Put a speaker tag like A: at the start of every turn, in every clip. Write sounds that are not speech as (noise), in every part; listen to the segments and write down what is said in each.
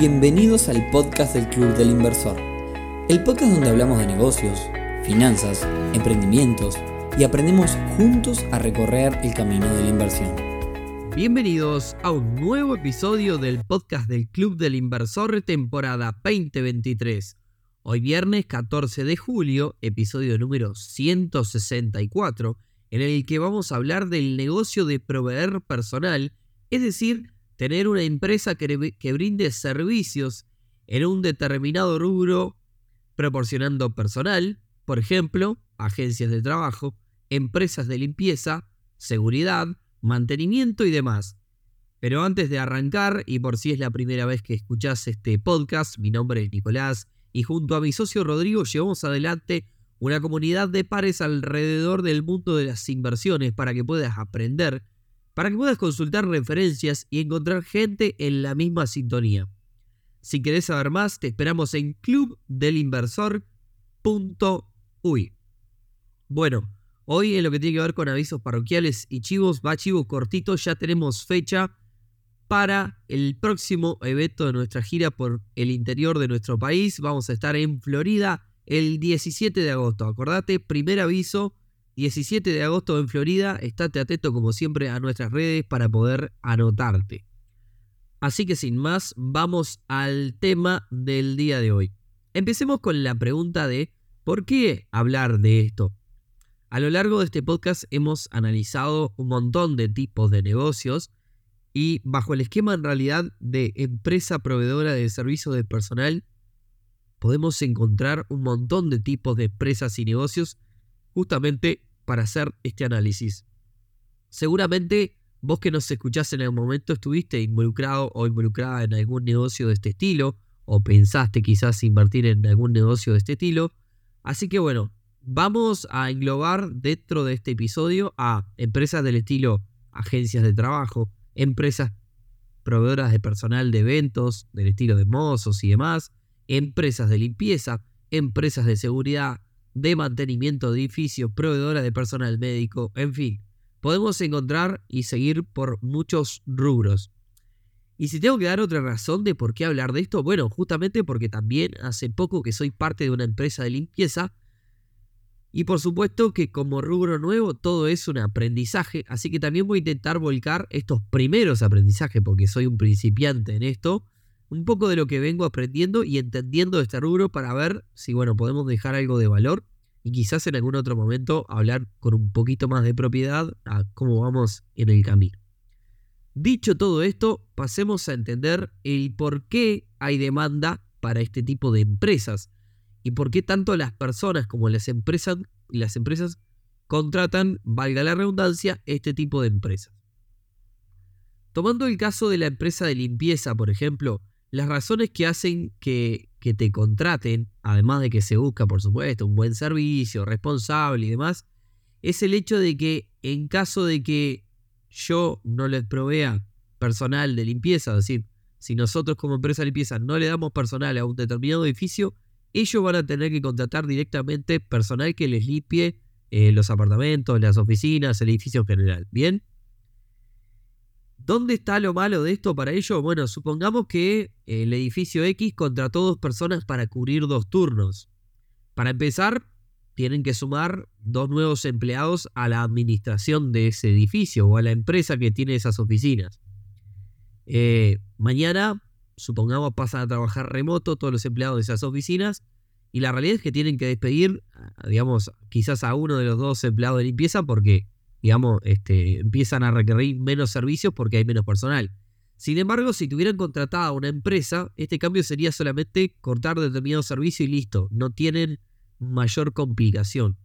A: Bienvenidos al podcast del Club del Inversor, el podcast donde hablamos de negocios, finanzas, emprendimientos y aprendemos juntos a recorrer el camino de la inversión.
B: Bienvenidos a un nuevo episodio del podcast del Club del Inversor temporada 2023. Hoy viernes 14 de julio, episodio número 164, en el que vamos a hablar del negocio de proveer personal, es decir, tener una empresa que, brinde servicios en un determinado rubro proporcionando personal, por ejemplo, agencias de trabajo, empresas de limpieza, seguridad, mantenimiento y demás. Pero antes de arrancar, y por si es la primera vez que escuchás este podcast, mi nombre es Nicolás y junto a mi socio Rodrigo llevamos adelante una comunidad de pares alrededor del mundo de las inversiones para que puedas aprender para que puedas consultar referencias y encontrar gente en la misma sintonía. Si querés saber más, te esperamos en clubdelinversor.uy. Bueno, hoy en lo que tiene que ver con avisos parroquiales y chivos, va chivos cortitos, ya tenemos fecha para el próximo evento de nuestra gira por el interior de nuestro país. Vamos a estar en Florida el 17 de agosto. Acordate, primer aviso, 17 de agosto en Florida. Estate atento como siempre a nuestras redes para poder anotarte. Así que sin más, vamos al tema del día de hoy. Empecemos con la pregunta de ¿por qué hablar de esto? A lo largo de este podcast hemos analizado un montón de tipos de negocios y bajo el esquema en realidad de empresa proveedora de servicios de personal podemos encontrar un montón de tipos de empresas y negocios justamente para hacer este análisis. Seguramente vos que nos escuchás en el momento estuviste involucrado o involucrada en algún negocio de este estilo o pensaste quizás invertir en algún negocio de este estilo. Así que bueno, vamos a englobar dentro de este episodio a empresas del estilo agencias de trabajo, empresas proveedoras de personal de eventos, del estilo de mozos y demás, empresas de limpieza, empresas de seguridad, de mantenimiento de edificios, proveedora de personal médico, en fin, podemos encontrar y seguir por muchos rubros. Y si tengo que dar otra razón de por qué hablar de esto, bueno, justamente porque también hace poco que soy parte de una empresa de limpieza y por supuesto que como rubro nuevo todo es un aprendizaje, así que también voy a intentar volcar estos primeros aprendizajes porque soy un principiante en esto un poco de lo que vengo aprendiendo y entendiendo de este rubro para ver si, bueno, podemos dejar algo de valor y quizás en algún otro momento hablar con un poquito más de propiedad a cómo vamos en el camino. Dicho todo esto, pasemos a entender el por qué hay demanda para este tipo de empresas y por qué tanto las personas como las empresas, las empresas contratan, valga la redundancia, este tipo de empresas. Tomando el caso de la empresa de limpieza, por ejemplo, las razones que hacen que, te contraten, además de que se busca, por supuesto, un buen servicio, responsable y demás, es el hecho de que en caso de que yo no les provea personal de limpieza, es decir, si nosotros como empresa de limpieza no le damos personal a un determinado edificio, ellos van a tener que contratar directamente personal que les limpie eh, los apartamentos, las oficinas, el edificio en general. ¿Bien? ¿Dónde está lo malo de esto para ello? Bueno, supongamos que el edificio X contrató dos personas para cubrir dos turnos. Para empezar, tienen que sumar dos nuevos empleados a la administración de ese edificio o a la empresa que tiene esas oficinas. Eh, mañana, supongamos, pasan a trabajar remoto todos los empleados de esas oficinas y la realidad es que tienen que despedir, digamos, quizás a uno de los dos empleados de limpieza porque digamos, este, empiezan a requerir menos servicios porque hay menos personal. Sin embargo, si tuvieran contratada una empresa, este cambio sería solamente cortar determinado servicio y listo, no tienen mayor complicación.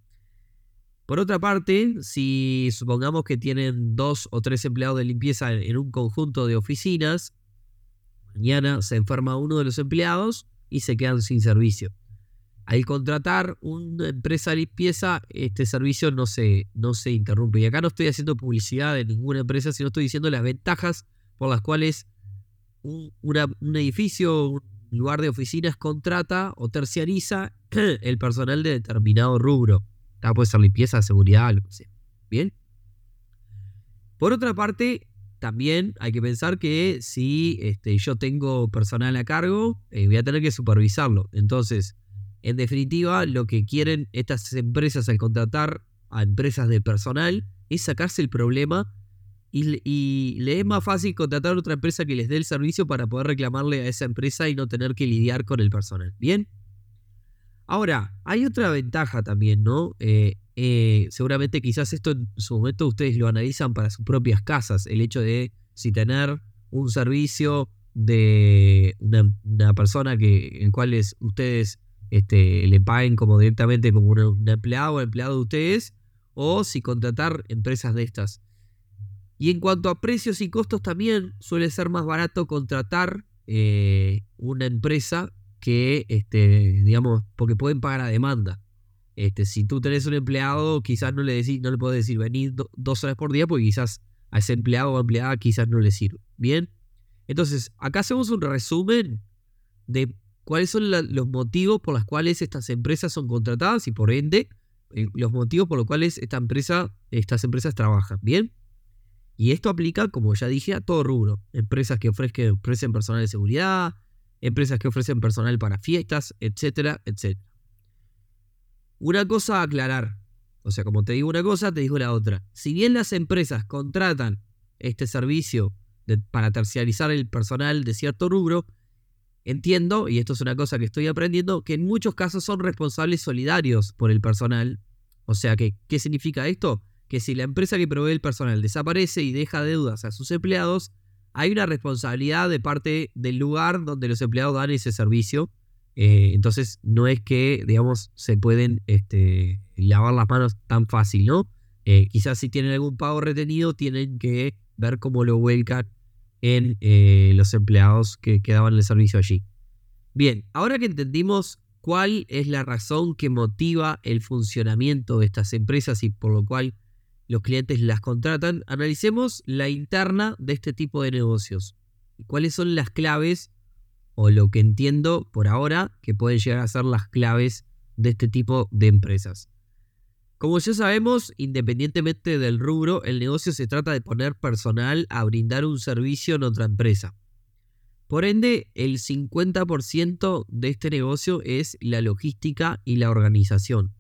B: Por otra parte, si supongamos que tienen dos o tres empleados de limpieza en un conjunto de oficinas, mañana se enferma uno de los empleados y se quedan sin servicio al contratar una empresa de limpieza, este servicio no se, no se interrumpe. Y acá no estoy haciendo publicidad de ninguna empresa, sino estoy diciendo las ventajas por las cuales un, edificio, un lugar de oficinas contrata o terciariza (clears throat) el personal de determinado rubro. puede ser limpieza, seguridad, lo que sea. Bien. Por otra parte, también hay que pensar que si este, yo tengo personal a cargo, eh, voy a tener que supervisarlo. Entonces, en definitiva, lo que quieren estas empresas al contratar a empresas de personal es sacarse el problema y, y le es más fácil contratar a otra empresa que les dé el servicio para poder reclamarle a esa empresa y no tener que lidiar con el personal. Bien. Ahora, hay otra ventaja también, ¿no? Eh, eh, seguramente quizás esto en su momento ustedes lo analizan para sus propias casas, el hecho de si tener un servicio de una, persona que en cual ustedes este, le paguen como directamente como un, empleado o empleado de ustedes, o si contratar empresas de estas. Y en cuanto a precios y costos también suele ser más barato contratar eh, una empresa que, este, digamos, porque pueden pagar a demanda. Este, si tú tenés un empleado, quizás no le, decís, no le puedes decir venir dos horas por día, porque quizás a ese empleado o empleada quizás no le sirve. Bien, entonces acá hacemos un resumen de cuáles son los motivos por los cuales estas empresas son contratadas y por ende eh, los motivos por los cuales estas empresas trabajan. Bien, y esto aplica, como ya dije, a todo rubro. Empresas que ofrecen personal de seguridad, empresas que ofrecen personal para fiestas, etcétera, etcétera. Una cosa a aclarar. O sea, como te digo una cosa, te digo la otra. Si bien las empresas contratan este servicio para terciarizar el personal de cierto rubro, entiendo, y esto es una cosa que estoy aprendiendo, que en muchos casos son responsables solidarios por el personal. O sea, que, ¿qué significa esto? Que si la empresa que provee el personal desaparece y deja deudas a sus empleados, hay una responsabilidad de parte del lugar donde los empleados dan ese servicio eh, entonces no es que, digamos, se pueden este, lavar las manos tan fácil, ¿no? Eh, quizás si tienen algún pago retenido, tienen que ver cómo lo vuelcan en eh, los empleados que quedaban en el servicio allí. Bien, ahora que entendimos cuál es la razón que motiva el funcionamiento de estas empresas y por lo cual los clientes las contratan, analicemos la interna de este tipo de negocios. ¿Cuáles son las claves o lo que entiendo por ahora que pueden llegar a ser las claves de este tipo de empresas. Como ya sabemos, independientemente del rubro, el negocio se trata de poner personal a brindar un servicio en otra empresa. Por ende, el 50% de este negocio es la logística y la organización.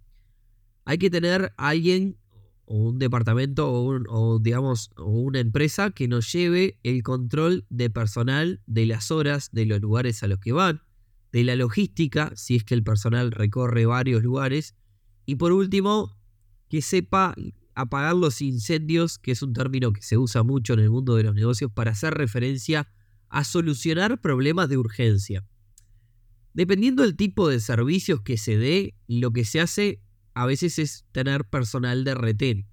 B: Hay que tener alguien o un departamento o, digamos o una empresa que nos lleve el control de personal de las horas de los lugares a los que van, de la logística, si es que el personal recorre varios lugares, y por último, que sepa apagar los incendios, que es un término que se usa mucho en el mundo de los negocios para hacer referencia a solucionar problemas de urgencia. Dependiendo del tipo de servicios que se dé, lo que se hace a veces es tener personal de retén,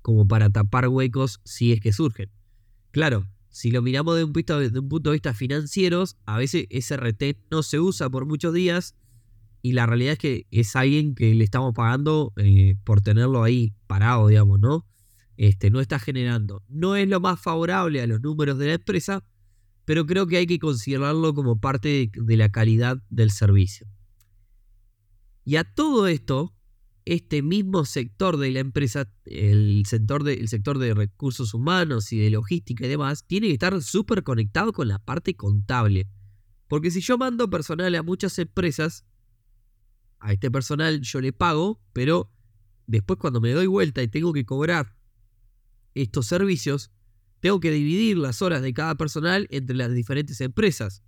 B: como para tapar huecos si es que surgen. Claro, si lo miramos de un, punto, de vista financiero, a veces ese retén no se usa por muchos días y la realidad es que es alguien que le estamos pagando eh, por tenerlo ahí parado, digamos, ¿no? Este, no está generando. No es lo más favorable a los números de la empresa, pero creo que hay que considerarlo como parte de la calidad del servicio. Y a todo esto, este mismo sector de la empresa, el sector de, sector de recursos humanos y de logística y demás, tiene que estar súper conectado con la parte contable. Porque si yo mando personal a muchas empresas, a este personal yo le pago, pero después cuando me doy vuelta y tengo que cobrar estos servicios, tengo que dividir las horas de cada personal entre las diferentes empresas.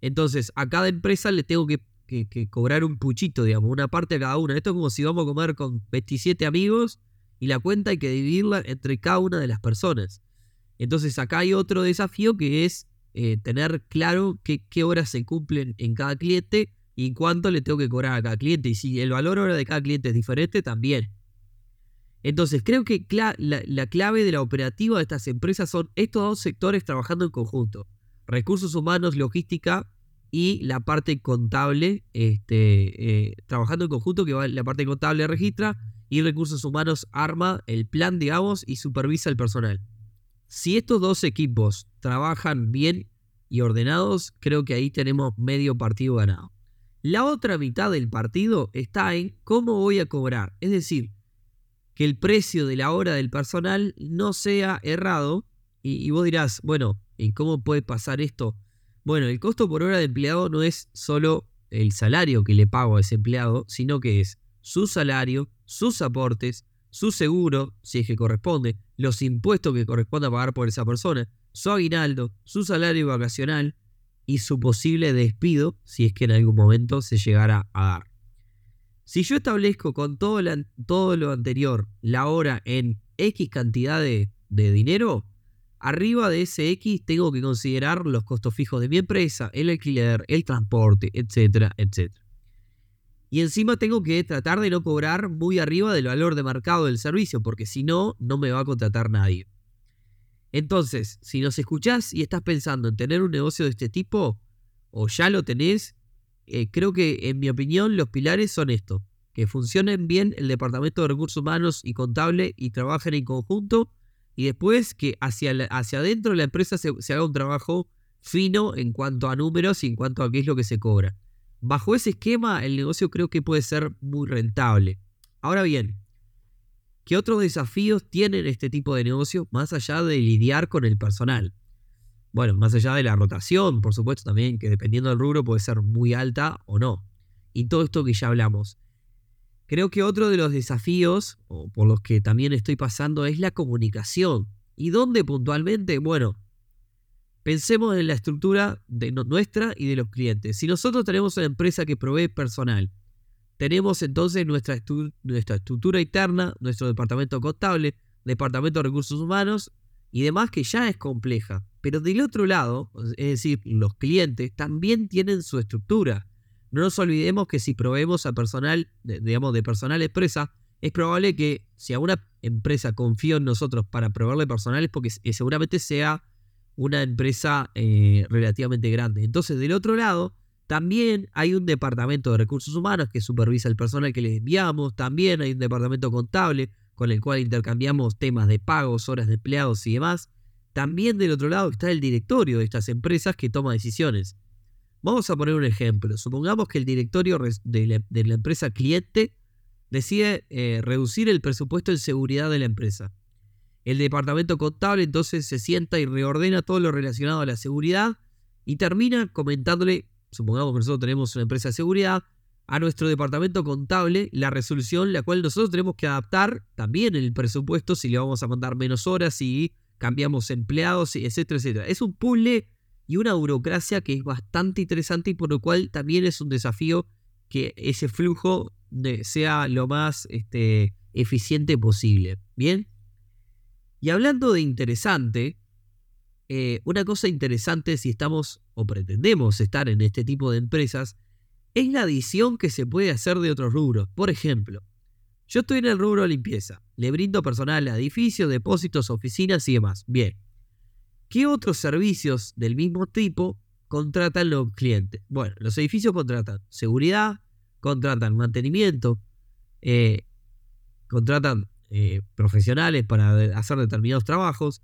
B: Entonces, a cada empresa le tengo que que, cobrar un puchito, digamos, una parte a cada una. Esto es como si vamos a comer con 27 amigos y la cuenta hay que dividirla entre cada una de las personas. Entonces acá hay otro desafío que es eh, tener claro qué, horas se cumplen en cada cliente y cuánto le tengo que cobrar a cada cliente. Y si el valor hora de cada cliente es diferente, también. Entonces creo que la, la clave de la operativa de estas empresas son estos dos sectores trabajando en conjunto. Recursos humanos, logística y la parte contable, este, eh, trabajando en conjunto, que va, la parte contable registra y recursos humanos arma el plan, digamos, y supervisa el personal. Si estos dos equipos trabajan bien y ordenados, creo que ahí tenemos medio partido ganado. La otra mitad del partido está en cómo voy a cobrar, es decir, que el precio de la hora del personal no sea errado Y, vos dirás, bueno, ¿y cómo puede pasar esto? Bueno, el costo por hora de empleado no es solo el salario que le pago a ese empleado, sino que es su salario, sus aportes, su seguro, si es que corresponde, los impuestos que corresponde pagar por esa persona, su aguinaldo, su salario vacacional y su posible despido si es que en algún momento se llegara a dar. Si yo establezco con todo, todo lo anterior la hora en X cantidad de, de dinero, arriba de ese X tengo que considerar los costos fijos de mi empresa, el alquiler, el transporte, etcétera, etcétera. Y encima tengo que tratar de no cobrar muy arriba del valor de mercado del servicio, porque si no, no me va a contratar nadie. Entonces, si nos escuchás y estás pensando en tener un negocio de este tipo, o ya lo tenés, eh, creo que en mi opinión los pilares son estos. Que funcionen bien el departamento de recursos humanos y contable y trabajen en conjunto. Y después que hacia, hacia adentro de la empresa se, se haga un trabajo fino en cuanto a números y en cuanto a qué es lo que se cobra. Bajo ese esquema, el negocio creo que puede ser muy rentable. Ahora bien, ¿qué otros desafíos tienen este tipo de negocios más allá de lidiar con el personal? Bueno, más allá de la rotación, por supuesto también, que dependiendo del rubro puede ser muy alta o no. Y todo esto que ya hablamos. Creo que otro de los desafíos, o por los que también estoy pasando, es la comunicación. ¿Y dónde puntualmente? Bueno, Pensemos en la estructura de nuestra y de los clientes. Si nosotros tenemos una empresa que provee personal, tenemos entonces nuestra, nuestra estructura interna, nuestro departamento contable, departamento de recursos humanos y demás que ya es compleja. Pero del otro lado, es decir, los clientes también tienen su estructura. No nos olvidemos que si proveemos a personal, digamos, de personal empresa, es probable que si a una empresa confía en nosotros para proveerle personal es porque seguramente sea una empresa eh, relativamente grande. Entonces, del otro lado, también hay un departamento de recursos humanos que supervisa el personal que les enviamos, también hay un departamento contable con el cual intercambiamos temas de pagos, horas de empleados y demás. También del otro lado está el directorio de estas empresas que toma decisiones. Vamos a poner un ejemplo. Supongamos que el directorio de la, empresa cliente decide eh, reducir el presupuesto en seguridad de la empresa. El departamento contable entonces se sienta y reordena todo lo relacionado a la seguridad y termina comentándole, supongamos que nosotros tenemos una empresa de seguridad, a nuestro departamento contable la resolución, la cual nosotros tenemos que adaptar también el presupuesto si le vamos a mandar menos horas, si cambiamos empleados, etcétera, etcétera. Es un puzzle y una burocracia que es bastante interesante y por lo cual también es un desafío que ese flujo sea lo más este, eficiente posible. Bien. Y hablando de interesante, eh, una cosa interesante si estamos o pretendemos estar en este tipo de empresas es la adición que se puede hacer de otros rubros. Por ejemplo, yo estoy en el rubro limpieza, le brindo personal a edificios, depósitos, oficinas y demás. Bien, ¿qué otros servicios del mismo tipo contratan los clientes? Bueno, los edificios contratan seguridad, contratan mantenimiento, eh, contratan eh, profesionales para hacer determinados trabajos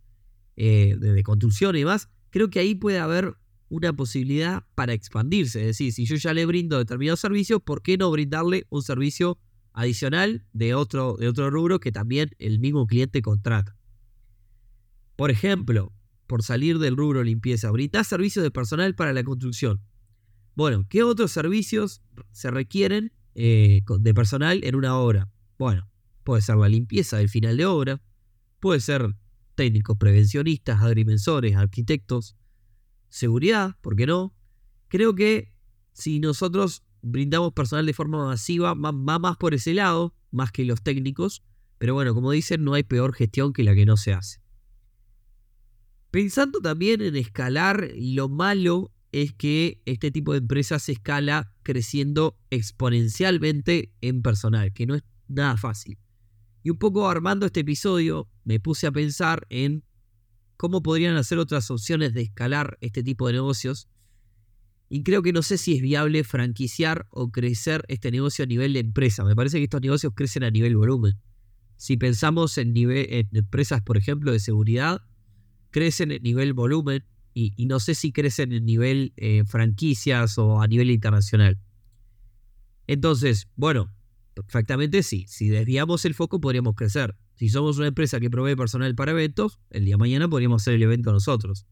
B: eh, de, construcción y demás, creo que ahí puede haber una posibilidad para expandirse. Es decir, si yo ya le brindo determinados servicios, ¿por qué no brindarle un servicio adicional de otro, de otro rubro que también el mismo cliente contrata? Por ejemplo, por salir del rubro limpieza, brindar servicios de personal para la construcción. Bueno, ¿qué otros servicios se requieren eh, de personal en una obra? Bueno, Puede ser la limpieza del final de obra, puede ser técnicos prevencionistas, agrimensores, arquitectos, seguridad, ¿por qué no? Creo que si nosotros brindamos personal de forma masiva, va, más por ese lado, más que los técnicos, pero bueno, como dicen, no hay peor gestión que la que no se hace. Pensando también en escalar, lo malo es que este tipo de empresas se escala creciendo exponencialmente en personal, que no es nada fácil. Y un poco armando este episodio, me puse a pensar en cómo podrían hacer otras opciones de escalar este tipo de negocios. Y creo que no sé si es viable franquiciar o crecer este negocio a nivel de empresa. Me parece que estos negocios crecen a nivel volumen. Si pensamos en, en empresas, por ejemplo, de seguridad, crecen a nivel volumen y, no sé si crecen en nivel eh, franquicias o a nivel internacional. Entonces, bueno, Perfectamente sí. Si desviamos el foco podríamos crecer. Si somos una empresa que provee personal para eventos, el día de mañana podríamos hacer el evento nosotros.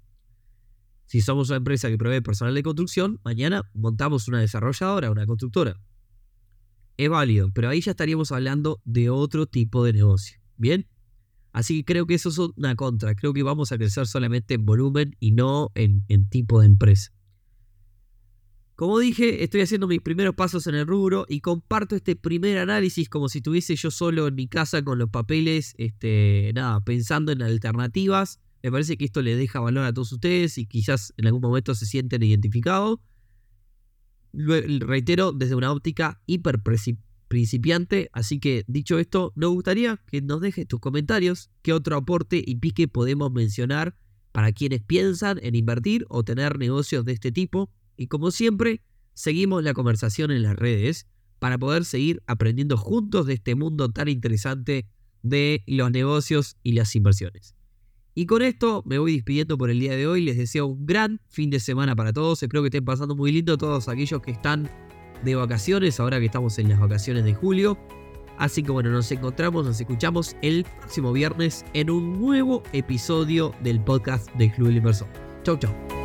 B: Si somos una empresa que provee personal de construcción, mañana montamos una desarrolladora, una constructora. Es válido, pero ahí ya estaríamos hablando de otro tipo de negocio. ¿Bien? Así que creo que eso es una contra. Creo que vamos a crecer solamente en volumen y no en, en tipo de empresa. Como dije, estoy haciendo mis primeros pasos en el rubro y comparto este primer análisis como si estuviese yo solo en mi casa con los papeles, este, nada, pensando en alternativas. Me parece que esto le deja valor a todos ustedes y quizás en algún momento se sienten identificados. Reitero, desde una óptica hiper principiante, así que dicho esto, nos gustaría que nos dejes tus comentarios, qué otro aporte y pique podemos mencionar para quienes piensan en invertir o tener negocios de este tipo y como siempre, seguimos la conversación en las redes para poder seguir aprendiendo juntos de este mundo tan interesante de los negocios y las inversiones. Y con esto me voy despidiendo por el día de hoy. Les deseo un gran fin de semana para todos. Espero que estén pasando muy lindo todos aquellos que están de vacaciones, ahora que estamos en las vacaciones de julio. Así que bueno, nos encontramos, nos escuchamos el próximo viernes en un nuevo episodio del podcast de Club del Inversor. Chau, chau.